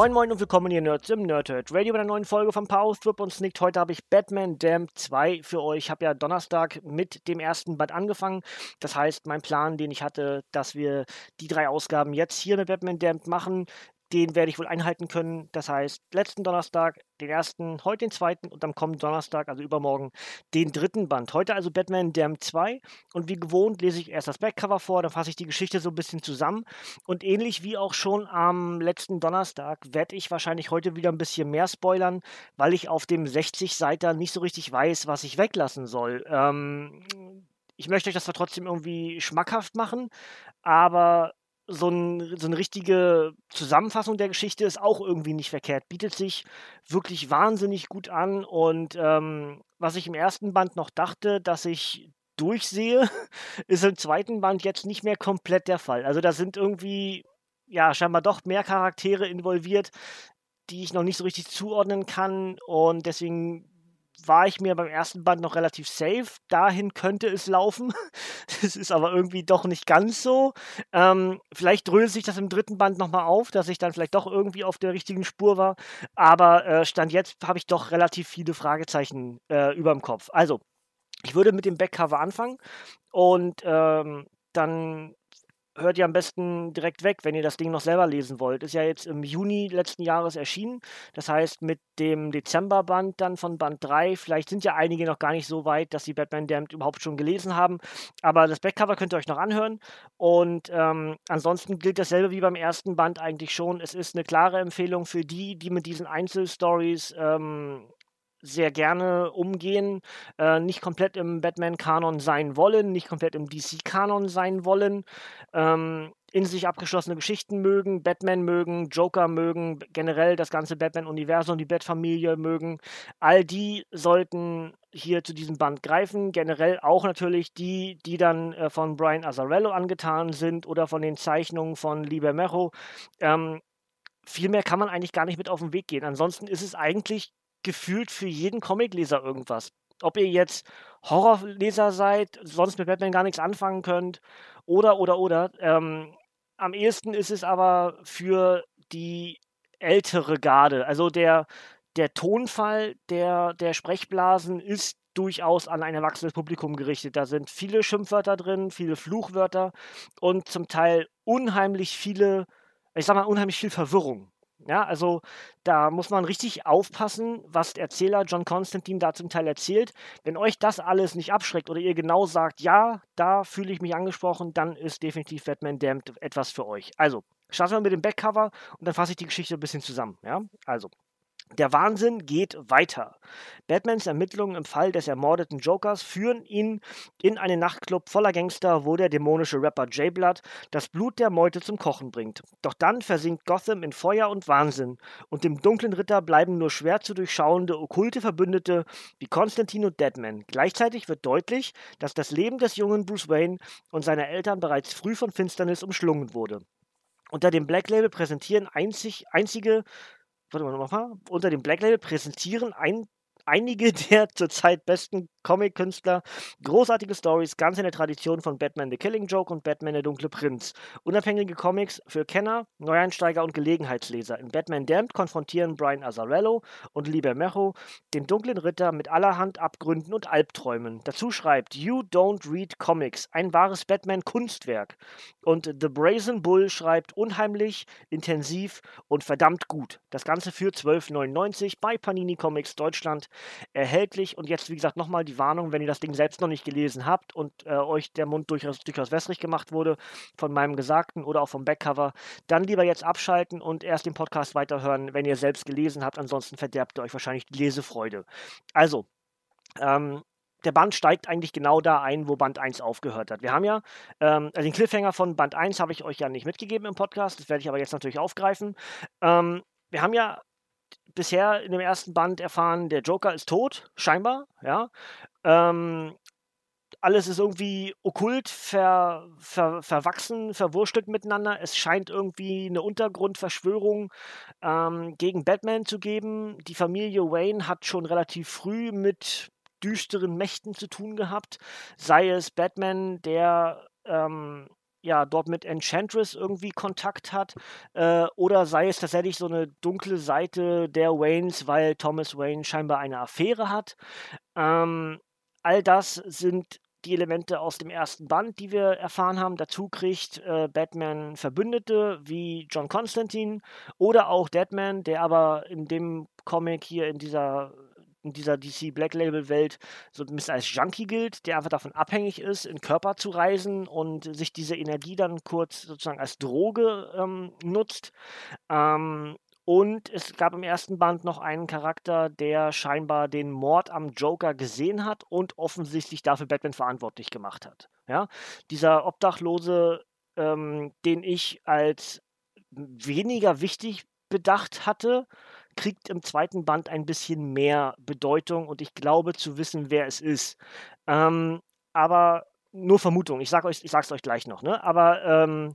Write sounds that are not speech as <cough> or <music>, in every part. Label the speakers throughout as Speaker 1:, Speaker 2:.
Speaker 1: Moin Moin und willkommen hier Nerds im Nerdhurt Radio bei einer neuen Folge von Power Strip und Snicked. Heute habe ich Batman Damned 2 für euch. Ich habe ja Donnerstag mit dem ersten Band angefangen. Das heißt, mein Plan, den ich hatte, dass wir die drei Ausgaben jetzt hier mit Batman Damned machen, den werde ich wohl einhalten können. Das heißt, letzten Donnerstag den ersten, heute den zweiten und am kommenden Donnerstag, also übermorgen, den dritten Band. Heute also Batman Damn 2 und wie gewohnt lese ich erst das Backcover vor, dann fasse ich die Geschichte so ein bisschen zusammen und ähnlich wie auch schon am letzten Donnerstag werde ich wahrscheinlich heute wieder ein bisschen mehr spoilern, weil ich auf dem 60-Seiter nicht so richtig weiß, was ich weglassen soll. Ähm, ich möchte euch das zwar trotzdem irgendwie schmackhaft machen, aber so, ein, so eine richtige Zusammenfassung der Geschichte ist auch irgendwie nicht verkehrt. Bietet sich wirklich wahnsinnig gut an. Und ähm, was ich im ersten Band noch dachte, dass ich durchsehe, <laughs> ist im zweiten Band jetzt nicht mehr komplett der Fall. Also da sind irgendwie, ja, scheinbar doch mehr Charaktere involviert, die ich noch nicht so richtig zuordnen kann. Und deswegen war ich mir beim ersten Band noch relativ safe. Dahin könnte es laufen. <laughs> Das ist aber irgendwie doch nicht ganz so. Ähm, vielleicht dröselt sich das im dritten Band nochmal auf, dass ich dann vielleicht doch irgendwie auf der richtigen Spur war. Aber äh, Stand jetzt habe ich doch relativ viele Fragezeichen äh, über dem Kopf. Also, ich würde mit dem Backcover anfangen und ähm, dann hört ihr am besten direkt weg, wenn ihr das Ding noch selber lesen wollt. Ist ja jetzt im Juni letzten Jahres erschienen. Das heißt, mit dem Dezemberband dann von Band 3, vielleicht sind ja einige noch gar nicht so weit, dass sie Batman Damned überhaupt schon gelesen haben. Aber das Backcover könnt ihr euch noch anhören. Und ähm, ansonsten gilt dasselbe wie beim ersten Band eigentlich schon. Es ist eine klare Empfehlung für die, die mit diesen Einzelstories ähm, sehr gerne umgehen, äh, nicht komplett im Batman-Kanon sein wollen, nicht komplett im DC-Kanon sein wollen, ähm, in sich abgeschlossene Geschichten mögen, Batman mögen, Joker mögen, generell das ganze Batman-Universum, die Bat-Familie mögen. All die sollten hier zu diesem Band greifen. Generell auch natürlich die, die dann äh, von Brian Azzarello angetan sind oder von den Zeichnungen von Liber Mejo. Ähm, viel mehr kann man eigentlich gar nicht mit auf den Weg gehen. Ansonsten ist es eigentlich gefühlt für jeden Comicleser irgendwas. Ob ihr jetzt Horrorleser seid, sonst mit Batman gar nichts anfangen könnt, oder, oder, oder. Ähm, am ehesten ist es aber für die ältere Garde. Also der, der Tonfall der, der Sprechblasen ist durchaus an ein erwachsenes Publikum gerichtet. Da sind viele Schimpfwörter drin, viele Fluchwörter und zum Teil unheimlich viele, ich sag mal, unheimlich viel Verwirrung. Ja, also da muss man richtig aufpassen, was der Erzähler John Constantine da zum Teil erzählt. Wenn euch das alles nicht abschreckt oder ihr genau sagt, ja, da fühle ich mich angesprochen, dann ist definitiv Batman Damned etwas für euch. Also, starten wir mit dem Backcover und dann fasse ich die Geschichte ein bisschen zusammen. Ja, also. Der Wahnsinn geht weiter. Batmans Ermittlungen im Fall des ermordeten Jokers führen ihn in einen Nachtclub voller Gangster, wo der dämonische Rapper J-Blood das Blut der Meute zum Kochen bringt. Doch dann versinkt Gotham in Feuer und Wahnsinn und dem dunklen Ritter bleiben nur schwer zu durchschauende okkulte Verbündete wie Konstantin und Deadman. Gleichzeitig wird deutlich, dass das Leben des jungen Bruce Wayne und seiner Eltern bereits früh von Finsternis umschlungen wurde. Unter dem Black Label präsentieren einzig, einzige warte mal nochmal, unter dem Black Label präsentieren ein, einige <laughs> der zurzeit besten Comic-Künstler, großartige Stories, ganz in der Tradition von Batman the Killing Joke und Batman der Dunkle Prinz. Unabhängige Comics für Kenner, Neueinsteiger und Gelegenheitsleser. In Batman Damned konfrontieren Brian Azzarello und Liber Mejo den dunklen Ritter mit allerhand Abgründen und Albträumen. Dazu schreibt You Don't Read Comics, ein wahres Batman-Kunstwerk. Und The Brazen Bull schreibt unheimlich, intensiv und verdammt gut. Das Ganze für 12,99 bei Panini Comics Deutschland erhältlich. Und jetzt, wie gesagt, nochmal die Warnung, wenn ihr das Ding selbst noch nicht gelesen habt und äh, euch der Mund durchaus, durchaus wässrig gemacht wurde von meinem Gesagten oder auch vom Backcover, dann lieber jetzt abschalten und erst den Podcast weiterhören, wenn ihr selbst gelesen habt. Ansonsten verderbt ihr euch wahrscheinlich die Lesefreude. Also, ähm, der Band steigt eigentlich genau da ein, wo Band 1 aufgehört hat. Wir haben ja, ähm, also den Cliffhanger von Band 1 habe ich euch ja nicht mitgegeben im Podcast, das werde ich aber jetzt natürlich aufgreifen. Ähm, wir haben ja bisher in dem ersten Band erfahren, der Joker ist tot, scheinbar, ja. Ähm, alles ist irgendwie okkult, ver, ver, verwachsen, verwurstelt miteinander. Es scheint irgendwie eine Untergrundverschwörung ähm, gegen Batman zu geben. Die Familie Wayne hat schon relativ früh mit düsteren Mächten zu tun gehabt. Sei es Batman, der ähm, ja, dort mit Enchantress irgendwie Kontakt hat, äh, oder sei es tatsächlich so eine dunkle Seite der Waynes, weil Thomas Wayne scheinbar eine Affäre hat. Ähm, all das sind die Elemente aus dem ersten Band, die wir erfahren haben. Dazu kriegt äh, Batman Verbündete wie John Constantine oder auch Deadman, der aber in dem Comic hier in dieser in dieser DC Black Label Welt so ein bisschen als Junkie gilt, der einfach davon abhängig ist, in Körper zu reisen und sich diese Energie dann kurz sozusagen als Droge ähm, nutzt. Ähm, und es gab im ersten Band noch einen Charakter, der scheinbar den Mord am Joker gesehen hat und offensichtlich dafür Batman verantwortlich gemacht hat. Ja? Dieser Obdachlose, ähm, den ich als weniger wichtig bedacht hatte, kriegt im zweiten Band ein bisschen mehr Bedeutung und ich glaube zu wissen, wer es ist. Ähm, aber nur Vermutung. Ich sage euch, ich sag's euch gleich noch. Ne? Aber ähm,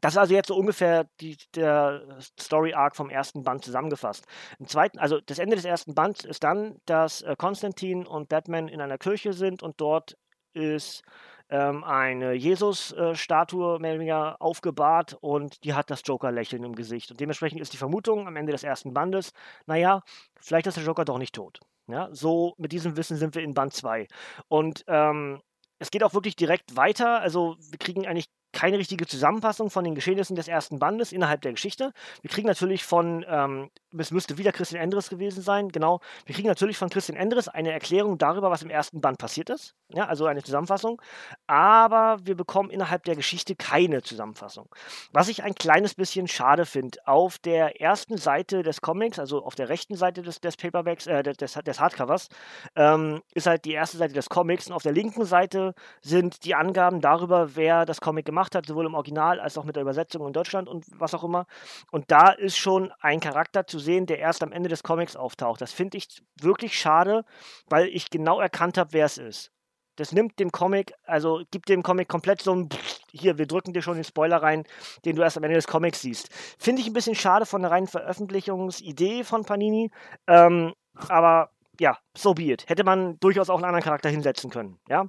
Speaker 1: das ist also jetzt so ungefähr die, der Story Arc vom ersten Band zusammengefasst. Im zweiten, also das Ende des ersten Bands ist dann, dass äh, Konstantin und Batman in einer Kirche sind und dort ist ähm, eine Jesus-Statue mehr oder weniger aufgebahrt und die hat das Joker-Lächeln im Gesicht. Und dementsprechend ist die Vermutung am Ende des ersten Bandes, naja, vielleicht ist der Joker doch nicht tot. Ja, so mit diesem Wissen sind wir in Band 2. Und ähm, es geht auch wirklich direkt weiter. Also wir kriegen eigentlich keine richtige Zusammenfassung von den Geschehnissen des ersten Bandes innerhalb der Geschichte. Wir kriegen natürlich von, ähm, es müsste wieder Christian Endres gewesen sein, genau. Wir kriegen natürlich von Christian Endres eine Erklärung darüber, was im ersten Band passiert ist. Ja, also eine Zusammenfassung. Aber wir bekommen innerhalb der Geschichte keine Zusammenfassung. Was ich ein kleines bisschen schade finde. Auf der ersten Seite des Comics, also auf der rechten Seite des, des Paperbacks, äh, des, des Hardcovers, ähm, ist halt die erste Seite des Comics und auf der linken Seite sind die Angaben darüber, wer das Comic gemacht gemacht hat, sowohl im Original als auch mit der Übersetzung in Deutschland und was auch immer. Und da ist schon ein Charakter zu sehen, der erst am Ende des Comics auftaucht. Das finde ich wirklich schade, weil ich genau erkannt habe, wer es ist. Das nimmt dem Comic, also gibt dem Comic komplett so ein hier, wir drücken dir schon den Spoiler rein, den du erst am Ende des Comics siehst. Finde ich ein bisschen schade von der reinen Veröffentlichungsidee von Panini. Ähm, aber ja, so be it. Hätte man durchaus auch einen anderen Charakter hinsetzen können, ja.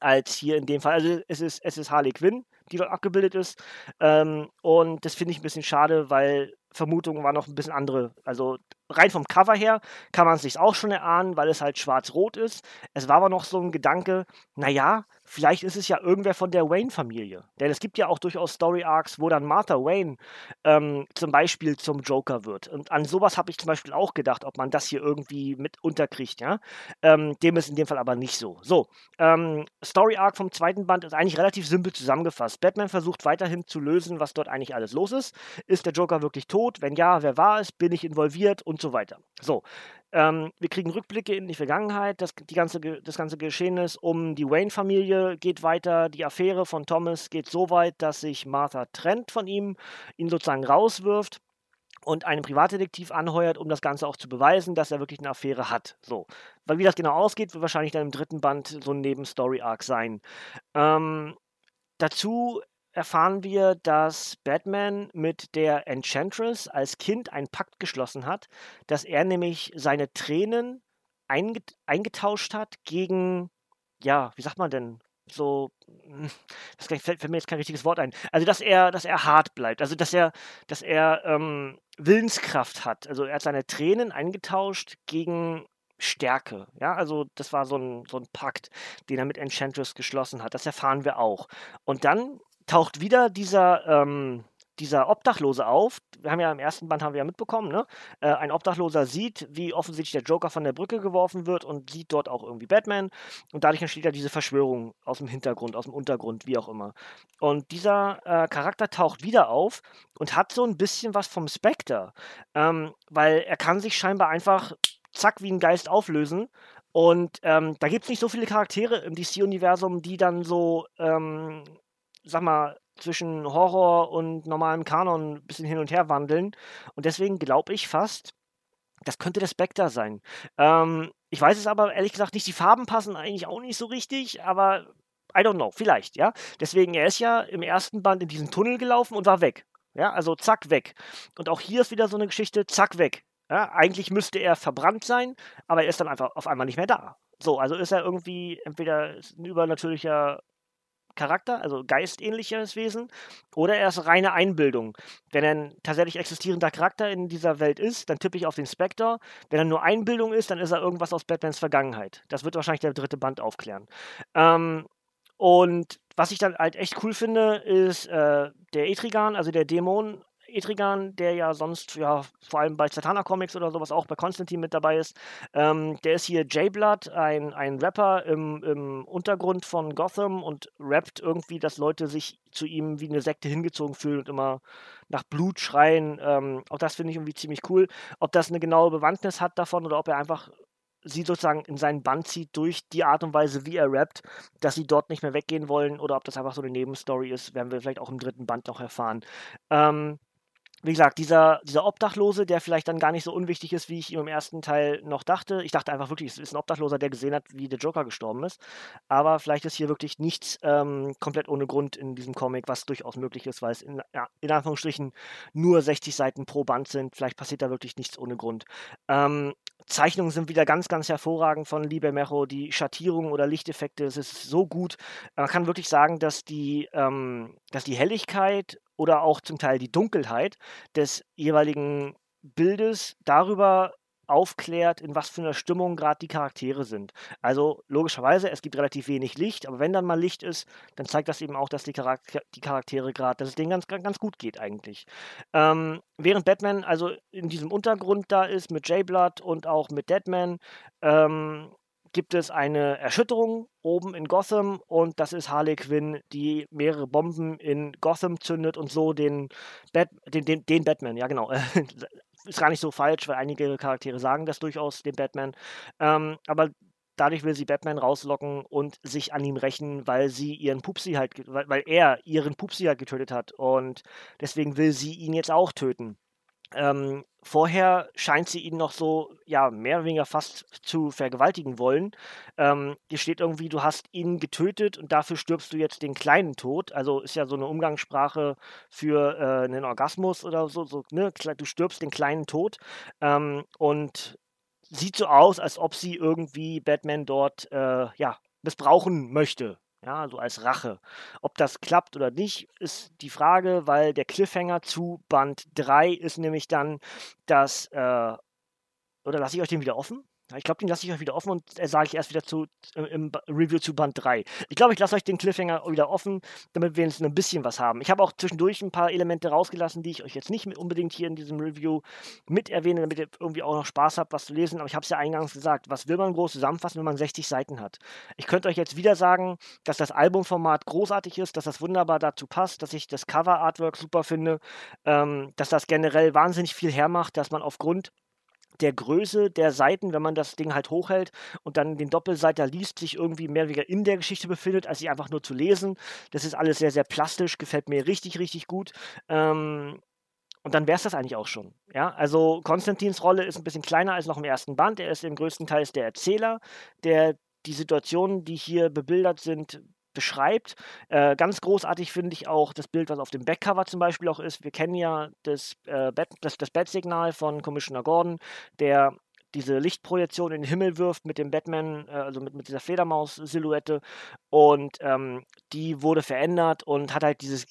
Speaker 1: Als hier in dem Fall. Also es ist, es ist Harley Quinn, die dort abgebildet ist. Ähm, und das finde ich ein bisschen schade, weil Vermutungen waren noch ein bisschen andere. Also rein vom Cover her kann man es sich auch schon erahnen, weil es halt schwarz-rot ist. Es war aber noch so ein Gedanke, naja, vielleicht ist es ja irgendwer von der Wayne-Familie. Denn es gibt ja auch durchaus Story-Arcs, wo dann Martha Wayne ähm, zum Beispiel zum Joker wird. Und an sowas habe ich zum Beispiel auch gedacht, ob man das hier irgendwie mit unterkriegt. Ja? Ähm, dem ist in dem Fall aber nicht so. So, ähm, Story-Arc vom zweiten Band ist eigentlich relativ simpel zusammengefasst. Batman versucht weiterhin zu lösen, was dort eigentlich alles los ist. Ist der Joker wirklich tot? Wenn ja, wer war es? Bin ich involviert? Und so weiter. So, ähm, wir kriegen Rückblicke in die Vergangenheit. Das, die ganze, das ganze Geschehnis um die Wayne-Familie geht weiter. Die Affäre von Thomas geht so weit, dass sich Martha trennt von ihm, ihn sozusagen rauswirft und einen Privatdetektiv anheuert, um das Ganze auch zu beweisen, dass er wirklich eine Affäre hat. So. Weil wie das genau ausgeht, wird wahrscheinlich dann im dritten Band so ein Nebenstory-Arc sein. Ähm, dazu erfahren wir, dass Batman mit der Enchantress als Kind einen Pakt geschlossen hat, dass er nämlich seine Tränen einget eingetauscht hat gegen, ja, wie sagt man denn, so, <laughs> das fällt, fällt mir jetzt kein richtiges Wort ein. Also, dass er, dass er hart bleibt, also dass er, dass er ähm, Willenskraft hat. Also er hat seine Tränen eingetauscht gegen Stärke. Ja, also das war so ein, so ein Pakt, den er mit Enchantress geschlossen hat. Das erfahren wir auch. Und dann taucht wieder dieser, ähm, dieser Obdachlose auf. Wir haben ja im ersten Band haben wir ja mitbekommen, ne? Äh, ein Obdachloser sieht, wie offensichtlich der Joker von der Brücke geworfen wird und sieht dort auch irgendwie Batman. Und dadurch entsteht ja diese Verschwörung aus dem Hintergrund, aus dem Untergrund, wie auch immer. Und dieser äh, Charakter taucht wieder auf und hat so ein bisschen was vom Spectre. Ähm, weil er kann sich scheinbar einfach zack wie ein Geist auflösen Und ähm, da gibt es nicht so viele Charaktere im DC-Universum, die dann so, ähm, sag mal, zwischen Horror und normalem Kanon ein bisschen hin und her wandeln. Und deswegen glaube ich fast, das könnte der Spectre sein. Ähm, ich weiß es aber ehrlich gesagt nicht. Die Farben passen eigentlich auch nicht so richtig, aber I don't know, vielleicht, ja. Deswegen, er ist ja im ersten Band in diesen Tunnel gelaufen und war weg. Ja, also zack, weg. Und auch hier ist wieder so eine Geschichte, zack, weg. Ja, eigentlich müsste er verbrannt sein, aber er ist dann einfach auf einmal nicht mehr da. So, also ist er irgendwie entweder ein übernatürlicher Charakter, also geistähnliches Wesen, oder er ist reine Einbildung. Wenn er ein tatsächlich existierender Charakter in dieser Welt ist, dann tippe ich auf den Spectre. Wenn er nur Einbildung ist, dann ist er irgendwas aus Batmans Vergangenheit. Das wird wahrscheinlich der dritte Band aufklären. Ähm, und was ich dann halt echt cool finde, ist äh, der Etrigan, also der Dämon Etrigan, der ja sonst ja vor allem bei Satana Comics oder sowas auch bei Konstantin mit dabei ist. Ähm, der ist hier J-Blood, ein, ein Rapper im, im Untergrund von Gotham und rappt irgendwie, dass Leute sich zu ihm wie eine Sekte hingezogen fühlen und immer nach Blut schreien. Ähm, auch das finde ich irgendwie ziemlich cool. Ob das eine genaue Bewandtnis hat davon oder ob er einfach sie sozusagen in seinen Band zieht durch die Art und Weise, wie er rappt, dass sie dort nicht mehr weggehen wollen oder ob das einfach so eine Nebenstory ist, werden wir vielleicht auch im dritten Band noch erfahren. Ähm, wie gesagt, dieser, dieser Obdachlose, der vielleicht dann gar nicht so unwichtig ist, wie ich ihm im ersten Teil noch dachte. Ich dachte einfach wirklich, es ist ein Obdachloser, der gesehen hat, wie der Joker gestorben ist. Aber vielleicht ist hier wirklich nichts ähm, komplett ohne Grund in diesem Comic, was durchaus möglich ist, weil es in, ja, in Anführungsstrichen nur 60 Seiten pro Band sind. Vielleicht passiert da wirklich nichts ohne Grund. Ähm, Zeichnungen sind wieder ganz, ganz hervorragend von Libermejo. Die Schattierungen oder Lichteffekte, es ist so gut. Man kann wirklich sagen, dass die, ähm, dass die Helligkeit oder auch zum Teil die Dunkelheit des jeweiligen Bildes darüber aufklärt, in was für einer Stimmung gerade die Charaktere sind. Also logischerweise, es gibt relativ wenig Licht, aber wenn dann mal Licht ist, dann zeigt das eben auch, dass die, Charakter die Charaktere gerade, dass es denen ganz, ganz gut geht eigentlich. Ähm, während Batman also in diesem Untergrund da ist mit J-Blood und auch mit Deadman, ähm, gibt es eine Erschütterung oben in Gotham und das ist Harley Quinn, die mehrere Bomben in Gotham zündet und so den, Bat den, den, den Batman, ja genau, <laughs> ist gar nicht so falsch, weil einige Charaktere sagen das durchaus, den Batman, ähm, aber dadurch will sie Batman rauslocken und sich an ihm rächen, weil sie ihren Pupsi halt, weil, weil er ihren Pupsi halt getötet hat und deswegen will sie ihn jetzt auch töten. Ähm, vorher scheint sie ihn noch so, ja, mehr oder weniger fast zu vergewaltigen wollen. Ähm, hier steht irgendwie, du hast ihn getötet und dafür stirbst du jetzt den kleinen Tod. Also ist ja so eine Umgangssprache für äh, einen Orgasmus oder so, so ne? Du stirbst den kleinen Tod. Ähm, und sieht so aus, als ob sie irgendwie Batman dort, äh, ja, missbrauchen möchte. Ja, so als Rache. Ob das klappt oder nicht, ist die Frage, weil der Cliffhanger zu Band 3 ist nämlich dann, dass, äh, oder lasse ich euch den wieder offen? Ich glaube, den lasse ich euch wieder offen und äh, sage ich erst wieder zu, äh, im Review zu Band 3. Ich glaube, ich lasse euch den Cliffhanger wieder offen, damit wir jetzt ein bisschen was haben. Ich habe auch zwischendurch ein paar Elemente rausgelassen, die ich euch jetzt nicht unbedingt hier in diesem Review mit erwähne, damit ihr irgendwie auch noch Spaß habt, was zu lesen. Aber ich habe es ja eingangs gesagt, was will man groß zusammenfassen, wenn man 60 Seiten hat? Ich könnte euch jetzt wieder sagen, dass das Albumformat großartig ist, dass das wunderbar dazu passt, dass ich das Cover-Artwork super finde, ähm, dass das generell wahnsinnig viel hermacht, dass man aufgrund der Größe der Seiten, wenn man das Ding halt hochhält und dann den Doppelseiter liest, sich irgendwie mehr oder weniger in der Geschichte befindet, als sie einfach nur zu lesen. Das ist alles sehr, sehr plastisch, gefällt mir richtig, richtig gut. Ähm, und dann wäre es das eigentlich auch schon. Ja, also Konstantins Rolle ist ein bisschen kleiner als noch im ersten Band. Er ist im größten Teil der Erzähler, der die Situationen, die hier bebildert sind, beschreibt. Äh, ganz großartig finde ich auch das Bild, was auf dem Backcover zum Beispiel auch ist. Wir kennen ja das, äh, Bat, das, das Bat-Signal von Commissioner Gordon, der diese Lichtprojektion in den Himmel wirft mit dem Batman, äh, also mit, mit dieser Fledermaus-Silhouette. Und ähm, die wurde verändert und hat halt dieses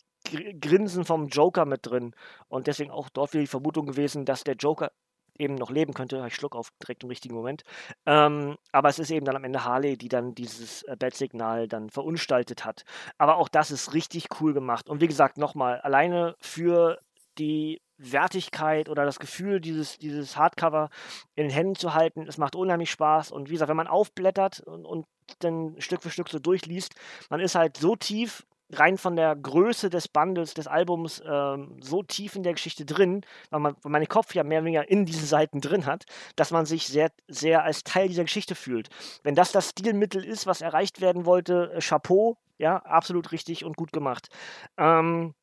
Speaker 1: Grinsen vom Joker mit drin. Und deswegen auch dort wieder die Vermutung gewesen, dass der Joker eben noch leben könnte. Ich schluck auf direkt im richtigen Moment. Ähm, aber es ist eben dann am Ende Harley, die dann dieses äh, Bat-Signal dann verunstaltet hat. Aber auch das ist richtig cool gemacht. Und wie gesagt, nochmal, alleine für die Wertigkeit oder das Gefühl, dieses, dieses Hardcover in den Händen zu halten, es macht unheimlich Spaß. Und wie gesagt, wenn man aufblättert und, und dann Stück für Stück so durchliest, man ist halt so tief rein von der Größe des Bandes, des Albums, ähm, so tief in der Geschichte drin, weil man weil mein Kopf ja mehr oder weniger in diesen Seiten drin hat, dass man sich sehr, sehr als Teil dieser Geschichte fühlt. Wenn das das Stilmittel ist, was erreicht werden wollte, äh, Chapeau, ja, absolut richtig und gut gemacht. Ähm,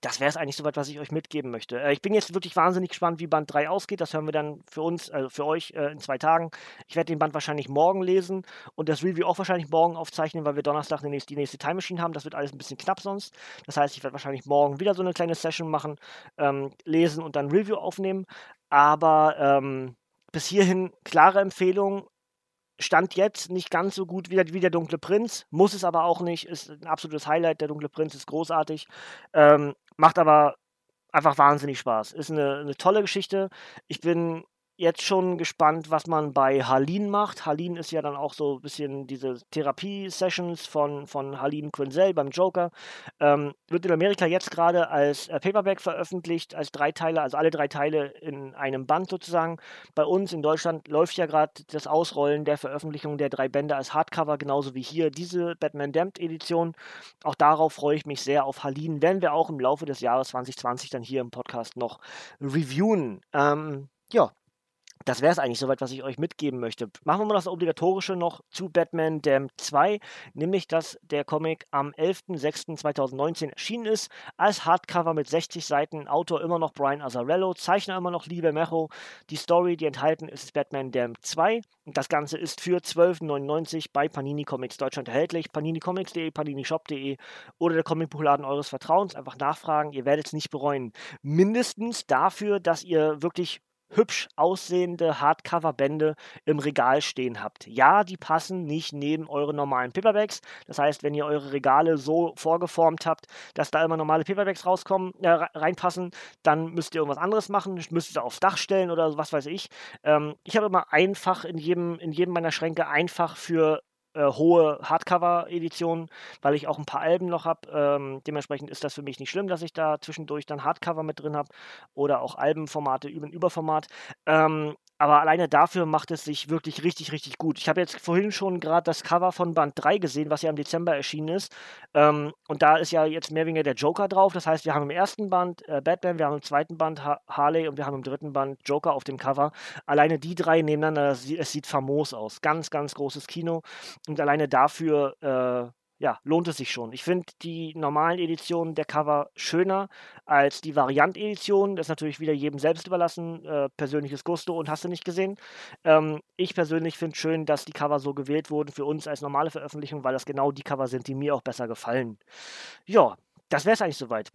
Speaker 1: das wäre es eigentlich soweit, was ich euch mitgeben möchte. Äh, ich bin jetzt wirklich wahnsinnig gespannt, wie Band 3 ausgeht. Das hören wir dann für uns, also für euch äh, in zwei Tagen. Ich werde den Band wahrscheinlich morgen lesen und das Review auch wahrscheinlich morgen aufzeichnen, weil wir Donnerstag die nächste, die nächste Time Machine haben. Das wird alles ein bisschen knapp sonst. Das heißt, ich werde wahrscheinlich morgen wieder so eine kleine Session machen, ähm, lesen und dann Review aufnehmen. Aber ähm, bis hierhin klare Empfehlung. Stand jetzt nicht ganz so gut wie der, wie der Dunkle Prinz, muss es aber auch nicht, ist ein absolutes Highlight. Der Dunkle Prinz ist großartig, ähm, macht aber einfach wahnsinnig Spaß. Ist eine, eine tolle Geschichte. Ich bin jetzt schon gespannt, was man bei Harleen macht. Harleen ist ja dann auch so ein bisschen diese Therapie-Sessions von, von Harleen Quinzel beim Joker. Ähm, wird in Amerika jetzt gerade als äh, Paperback veröffentlicht, als drei Teile, also alle drei Teile in einem Band sozusagen. Bei uns in Deutschland läuft ja gerade das Ausrollen der Veröffentlichung der drei Bände als Hardcover, genauso wie hier diese Batman Damned Edition. Auch darauf freue ich mich sehr. Auf Harleen werden wir auch im Laufe des Jahres 2020 dann hier im Podcast noch reviewen. Ähm, ja, das wäre es eigentlich soweit, was ich euch mitgeben möchte. Machen wir mal das Obligatorische noch zu Batman Damned 2, nämlich dass der Comic am 11.06.2019 erschienen ist, als Hardcover mit 60 Seiten, Autor immer noch Brian Azzarello, Zeichner immer noch Liebe Mecho. Die Story, die enthalten ist, ist Batman Damned 2 und das Ganze ist für 12,99 bei Panini Comics Deutschland erhältlich. paninicomics.de, paninishop.de oder der Comicbuchladen eures Vertrauens. Einfach nachfragen, ihr werdet es nicht bereuen. Mindestens dafür, dass ihr wirklich hübsch aussehende Hardcover-Bände im Regal stehen habt. Ja, die passen nicht neben eure normalen Paperbacks. Das heißt, wenn ihr eure Regale so vorgeformt habt, dass da immer normale Paperbacks rauskommen, äh, reinpassen, dann müsst ihr irgendwas anderes machen, müsst ihr aufs Dach stellen oder was weiß ich. Ähm, ich habe immer einfach in jedem, in jedem meiner Schränke einfach für äh, hohe Hardcover-Editionen, weil ich auch ein paar Alben noch habe. Ähm, dementsprechend ist das für mich nicht schlimm, dass ich da zwischendurch dann Hardcover mit drin habe oder auch Albenformate über ein Überformat. Ähm, aber alleine dafür macht es sich wirklich richtig, richtig gut. Ich habe jetzt vorhin schon gerade das Cover von Band 3 gesehen, was ja im Dezember erschienen ist. Ähm, und da ist ja jetzt mehr oder weniger der Joker drauf. Das heißt, wir haben im ersten Band äh, Batman, wir haben im zweiten Band ha Harley und wir haben im dritten Band Joker auf dem Cover. Alleine die drei nebeneinander, es sieht famos aus. Ganz, ganz großes Kino. Und alleine dafür äh, ja, lohnt es sich schon. Ich finde die normalen Editionen der Cover schöner als die Variant-Edition. Das ist natürlich wieder jedem selbst überlassen, äh, persönliches Gusto und hast du nicht gesehen. Ähm, ich persönlich finde schön, dass die Cover so gewählt wurden für uns als normale Veröffentlichung, weil das genau die Cover sind, die mir auch besser gefallen. Ja, das wäre es eigentlich soweit.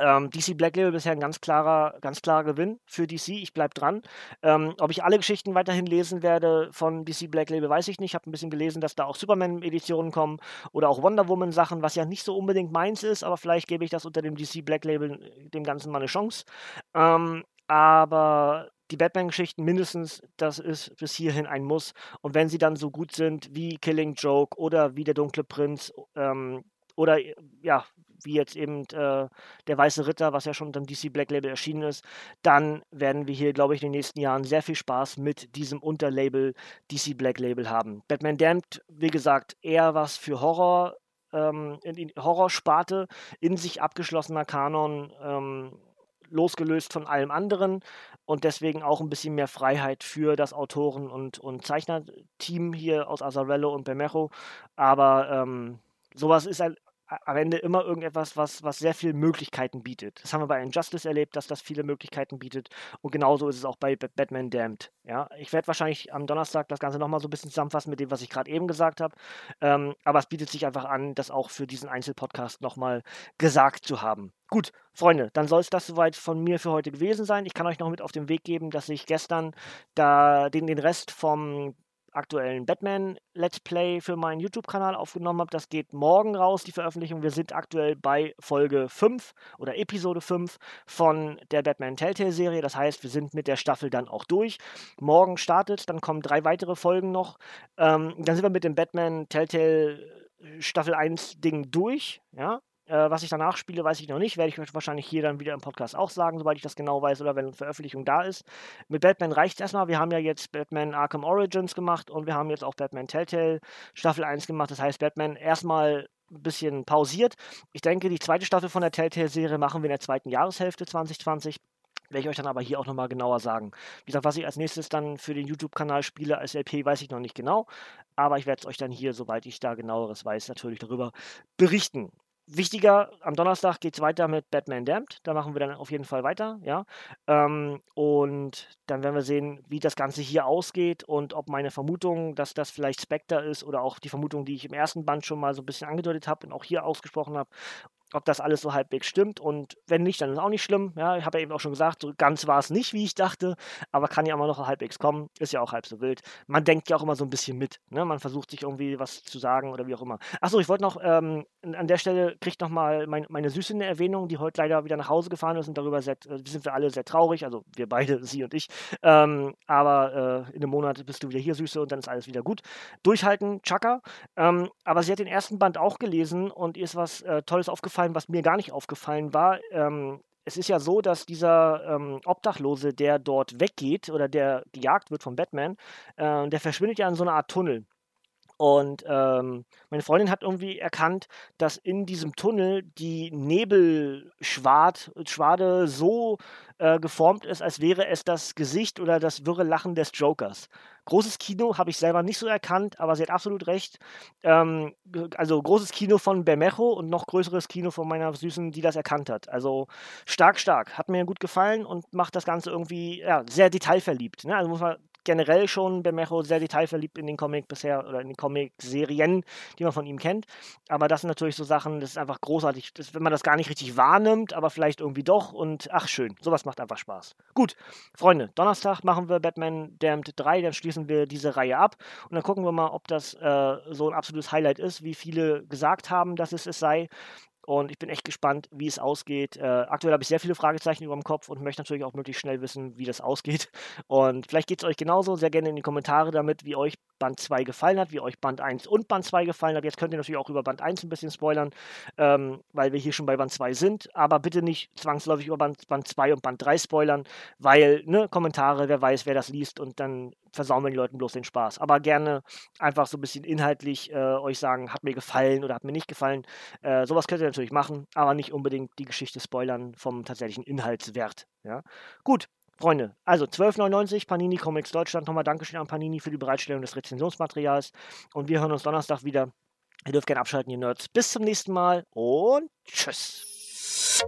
Speaker 1: Ähm, DC Black Label bisher ein ganz klarer, ganz klarer Gewinn für DC. Ich bleibe dran. Ähm, ob ich alle Geschichten weiterhin lesen werde von DC Black Label, weiß ich nicht. Ich habe ein bisschen gelesen, dass da auch Superman-Editionen kommen oder auch Wonder Woman-Sachen, was ja nicht so unbedingt meins ist, aber vielleicht gebe ich das unter dem DC Black Label dem Ganzen mal eine Chance. Ähm, aber die Batman-Geschichten mindestens, das ist bis hierhin ein Muss. Und wenn sie dann so gut sind wie Killing Joke oder wie der Dunkle Prinz ähm, oder ja, wie jetzt eben äh, der Weiße Ritter, was ja schon unter dem DC Black Label erschienen ist, dann werden wir hier, glaube ich, in den nächsten Jahren sehr viel Spaß mit diesem Unterlabel DC Black Label haben. Batman Damned, wie gesagt, eher was für Horror, ähm, in, in Horrorsparte, in sich abgeschlossener Kanon, ähm, losgelöst von allem anderen und deswegen auch ein bisschen mehr Freiheit für das Autoren- und, und Zeichnerteam hier aus Azarello und Bermejo. Aber ähm, sowas ist halt am Ende immer irgendetwas, was, was sehr viele Möglichkeiten bietet. Das haben wir bei Injustice erlebt, dass das viele Möglichkeiten bietet. Und genauso ist es auch bei Batman Damned. Ja, ich werde wahrscheinlich am Donnerstag das Ganze nochmal so ein bisschen zusammenfassen mit dem, was ich gerade eben gesagt habe. Ähm, aber es bietet sich einfach an, das auch für diesen Einzelpodcast nochmal gesagt zu haben. Gut, Freunde, dann soll es das soweit von mir für heute gewesen sein. Ich kann euch noch mit auf den Weg geben, dass ich gestern da den, den Rest vom aktuellen Batman-Let's Play für meinen YouTube-Kanal aufgenommen habe. Das geht morgen raus, die Veröffentlichung. Wir sind aktuell bei Folge 5 oder Episode 5 von der Batman Telltale-Serie. Das heißt, wir sind mit der Staffel dann auch durch. Morgen startet, dann kommen drei weitere Folgen noch. Ähm, dann sind wir mit dem Batman Telltale Staffel 1 Ding durch. Ja, äh, was ich danach spiele, weiß ich noch nicht. Werde ich euch wahrscheinlich hier dann wieder im Podcast auch sagen, sobald ich das genau weiß oder wenn eine Veröffentlichung da ist. Mit Batman reicht es erstmal. Wir haben ja jetzt Batman Arkham Origins gemacht und wir haben jetzt auch Batman Telltale Staffel 1 gemacht. Das heißt, Batman erstmal ein bisschen pausiert. Ich denke, die zweite Staffel von der Telltale-Serie machen wir in der zweiten Jahreshälfte 2020. Werde ich euch dann aber hier auch nochmal genauer sagen. Wie gesagt, was ich als nächstes dann für den YouTube-Kanal spiele als LP, weiß ich noch nicht genau. Aber ich werde es euch dann hier, sobald ich da genaueres weiß, natürlich darüber berichten. Wichtiger, am Donnerstag geht es weiter mit Batman Damned. Da machen wir dann auf jeden Fall weiter, ja. Ähm, und dann werden wir sehen, wie das Ganze hier ausgeht und ob meine Vermutung, dass das vielleicht Spectre ist oder auch die Vermutung, die ich im ersten Band schon mal so ein bisschen angedeutet habe und auch hier ausgesprochen habe, ob das alles so halbwegs stimmt. Und wenn nicht, dann ist auch nicht schlimm. Ja, ich habe ja eben auch schon gesagt, so ganz war es nicht, wie ich dachte, aber kann ja immer noch halbwegs kommen. Ist ja auch halb so wild. Man denkt ja auch immer so ein bisschen mit. Ne? Man versucht sich irgendwie was zu sagen oder wie auch immer. Achso, ich wollte noch, ähm, an der Stelle kriegt nochmal mein, meine Süße eine Erwähnung, die heute leider wieder nach Hause gefahren ist und darüber sehr, äh, sind wir alle sehr traurig. Also wir beide, <laughs> sie und ich. Ähm, aber äh, in einem Monat bist du wieder hier, Süße, und dann ist alles wieder gut. Durchhalten, Chaka. Ähm, aber sie hat den ersten Band auch gelesen und ihr ist was äh, Tolles aufgefallen, was mir gar nicht aufgefallen war. Ähm, es ist ja so, dass dieser ähm, Obdachlose, der dort weggeht oder der gejagt wird von Batman, äh, der verschwindet ja in so einer Art Tunnel. Und ähm, meine Freundin hat irgendwie erkannt, dass in diesem Tunnel die Nebelschwade so äh, geformt ist, als wäre es das Gesicht oder das wirre Lachen des Jokers. Großes Kino habe ich selber nicht so erkannt, aber sie hat absolut recht. Ähm, also großes Kino von Bermejo und noch größeres Kino von meiner Süßen, die das erkannt hat. Also stark, stark. Hat mir gut gefallen und macht das Ganze irgendwie ja, sehr detailverliebt. Ne? Also muss man generell schon Bermejo sehr detailverliebt in den Comic bisher oder in den Comic-Serien, die man von ihm kennt. Aber das sind natürlich so Sachen, das ist einfach großartig, das, wenn man das gar nicht richtig wahrnimmt, aber vielleicht irgendwie doch und ach schön, sowas macht einfach Spaß. Gut, Freunde, Donnerstag machen wir Batman Damned 3, dann schließen wir diese Reihe ab und dann gucken wir mal, ob das äh, so ein absolutes Highlight ist, wie viele gesagt haben, dass es es sei. Und ich bin echt gespannt, wie es ausgeht. Äh, aktuell habe ich sehr viele Fragezeichen über dem Kopf und möchte natürlich auch möglichst schnell wissen, wie das ausgeht. <laughs> Und vielleicht geht es euch genauso. Sehr gerne in die Kommentare damit, wie euch Band 2 gefallen hat, wie euch Band 1 und Band 2 gefallen hat. Jetzt könnt ihr natürlich auch über Band 1 ein bisschen spoilern, ähm, weil wir hier schon bei Band 2 sind. Aber bitte nicht zwangsläufig über Band, Band 2 und Band 3 spoilern, weil, ne, Kommentare, wer weiß, wer das liest und dann versauen wir den Leuten bloß den Spaß. Aber gerne einfach so ein bisschen inhaltlich äh, euch sagen, hat mir gefallen oder hat mir nicht gefallen. Äh, sowas könnt ihr natürlich machen, aber nicht unbedingt die Geschichte spoilern vom tatsächlichen Inhaltswert. Ja? Gut, Freunde, also 12,99 Panini Comics Deutschland. Nochmal Dankeschön an Panini für die Bereitstellung des Rezensionsmaterials. Und wir hören uns Donnerstag wieder. Ihr dürft gerne abschalten, ihr Nerds. Bis zum nächsten Mal und tschüss.